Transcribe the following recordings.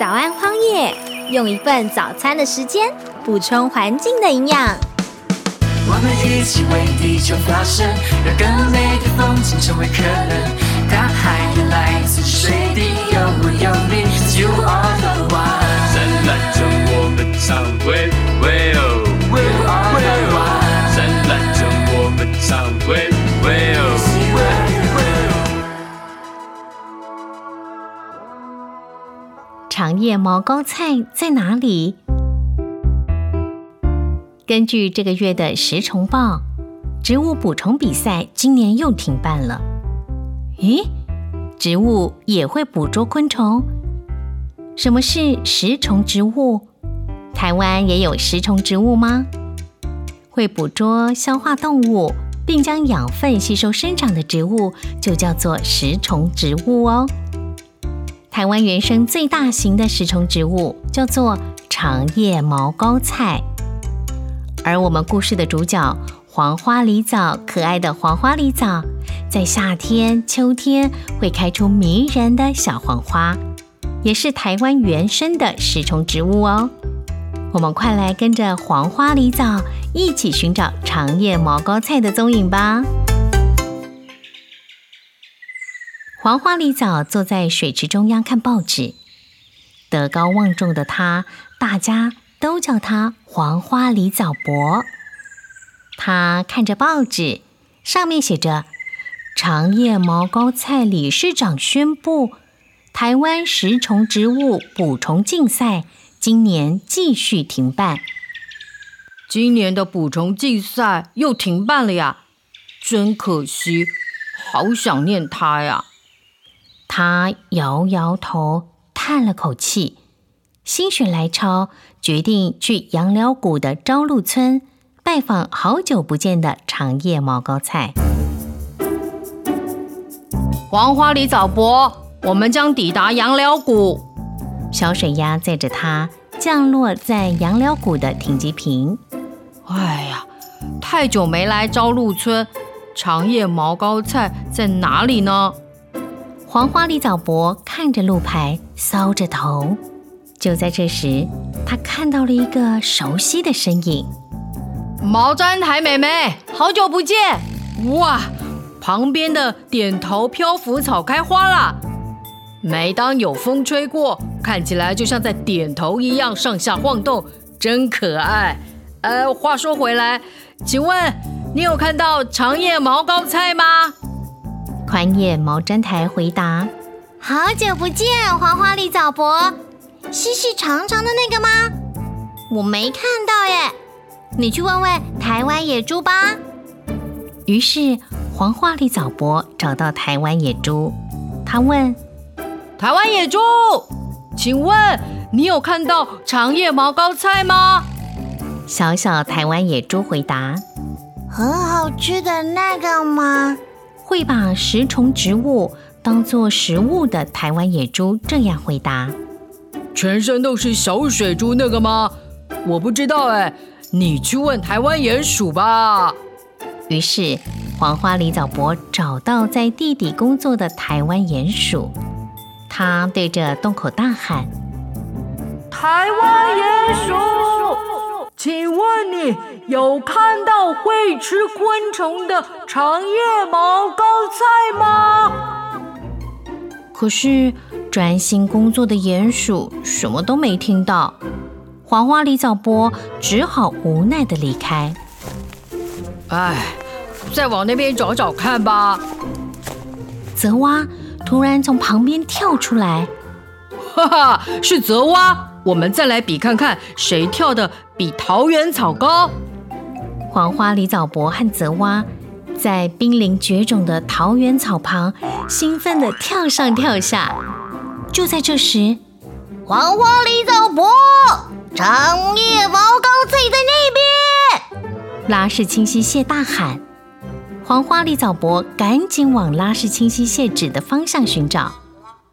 早安荒野，用一份早餐的时间补充环境的营养。我们一起为地球发声，让更美的风景成为可能。大海也来自水长叶毛膏菜在哪里？根据这个月的《食虫报》，植物捕虫比赛今年又停办了。咦，植物也会捕捉昆虫？什么是食虫植物？台湾也有食虫植物吗？会捕捉、消化动物，并将养分吸收生长的植物，就叫做食虫植物哦。台湾原生最大型的食虫植物叫做长叶毛膏菜，而我们故事的主角黄花梨枣，可爱的黄花梨枣，在夏天、秋天会开出迷人的小黄花，也是台湾原生的食虫植物哦。我们快来跟着黄花梨枣一起寻找长叶毛膏菜的踪影吧。黄花梨藻坐在水池中央看报纸，德高望重的他，大家都叫他黄花梨藻伯。他看着报纸，上面写着：“长叶毛膏菜理事长宣布，台湾食虫植物捕虫竞赛今年继续停办。今年的捕虫竞赛又停办了呀，真可惜，好想念他呀。”他摇摇头，叹了口气，心血来潮，决定去杨寮谷的朝露村拜访好久不见的长叶毛膏菜。黄花梨早伯，我们将抵达杨寮谷。小水鸭载着它降落在杨寮谷的停机坪。哎呀，太久没来朝露村，长叶毛膏菜在哪里呢？黄花梨枣伯看着路牌，搔着头。就在这时，他看到了一个熟悉的身影——毛毡台妹妹，好久不见！哇，旁边的点头漂浮草开花了。每当有风吹过，看起来就像在点头一样，上下晃动，真可爱。呃，话说回来，请问你有看到长叶毛膏菜吗？宽叶毛毡台回答：“好久不见，黄花梨枣伯，细细长长的那个吗？我没看到耶，你去问问台湾野猪吧。”于是黄花梨枣伯找到台湾野猪，他问：“台湾野猪，请问你有看到长叶毛膏菜吗？”小小台湾野猪回答：“很好吃的那个吗？”会把食虫植物当做食物的台湾野猪这样回答：“全身都是小水珠那个吗？我不知道哎，你去问台湾鼹鼠吧。”于是黄花梨枣伯找到在地底工作的台湾鼹鼠，他对着洞口大喊：“台湾鼹鼠，请问你？”有看到会吃昆虫的长叶毛膏菜吗？可是专心工作的鼹鼠什么都没听到，黄花梨枣波只好无奈的离开。哎，再往那边找找看吧。泽蛙突然从旁边跳出来，哈哈，是泽蛙！我们再来比看看，谁跳的比桃园草高。黄花梨枣伯和泽蛙在濒临绝种的桃源草旁，兴奋地跳上跳下。就在这时，黄花梨枣伯，长叶毛膏菜在那边！拉氏清溪蟹大喊。黄花梨枣伯赶紧往拉氏清溪蟹指的方向寻找，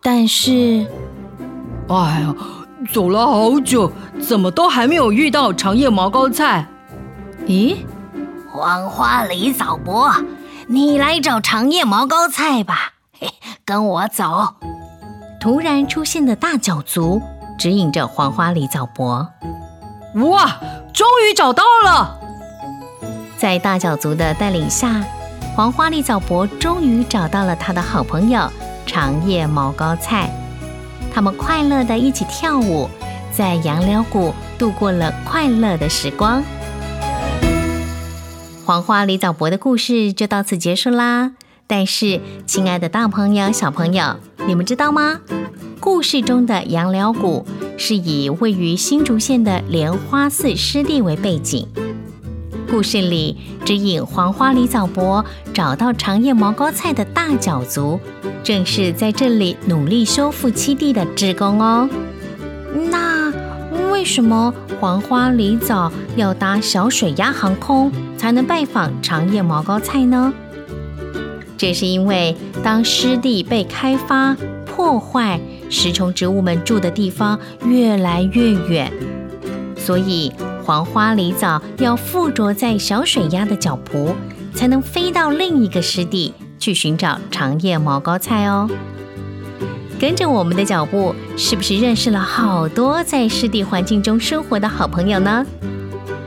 但是，哎呀，走了好久，怎么都还没有遇到长叶毛膏菜。咦，黄花梨枣伯，你来找长叶毛膏菜吧，嘿，跟我走。突然出现的大脚足指引着黄花梨枣伯。哇，终于找到了！在大脚族的带领下，黄花梨枣伯终于找到了他的好朋友长叶毛膏菜。他们快乐的一起跳舞，在杨柳谷度过了快乐的时光。黄花梨枣柏的故事就到此结束啦。但是，亲爱的大朋友、小朋友，你们知道吗？故事中的杨柳谷是以位于新竹县的莲花寺湿地为背景。故事里指引黄花梨枣柏找到长叶毛膏菜的大脚族，正是在这里努力修复栖地的职工哦。那为什么黄花梨枣要搭小水鸭航空才能拜访长叶毛膏菜呢？这是因为当湿地被开发破坏，食虫植物们住的地方越来越远，所以黄花梨藻要附着在小水鸭的脚蹼，才能飞到另一个湿地去寻找长叶毛膏菜哦。跟着我们的脚步，是不是认识了好多在湿地环境中生活的好朋友呢？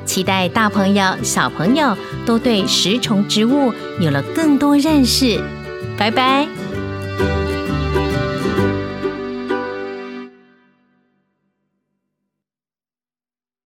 期待大朋友、小朋友都对食虫植物有了更多认识。拜拜。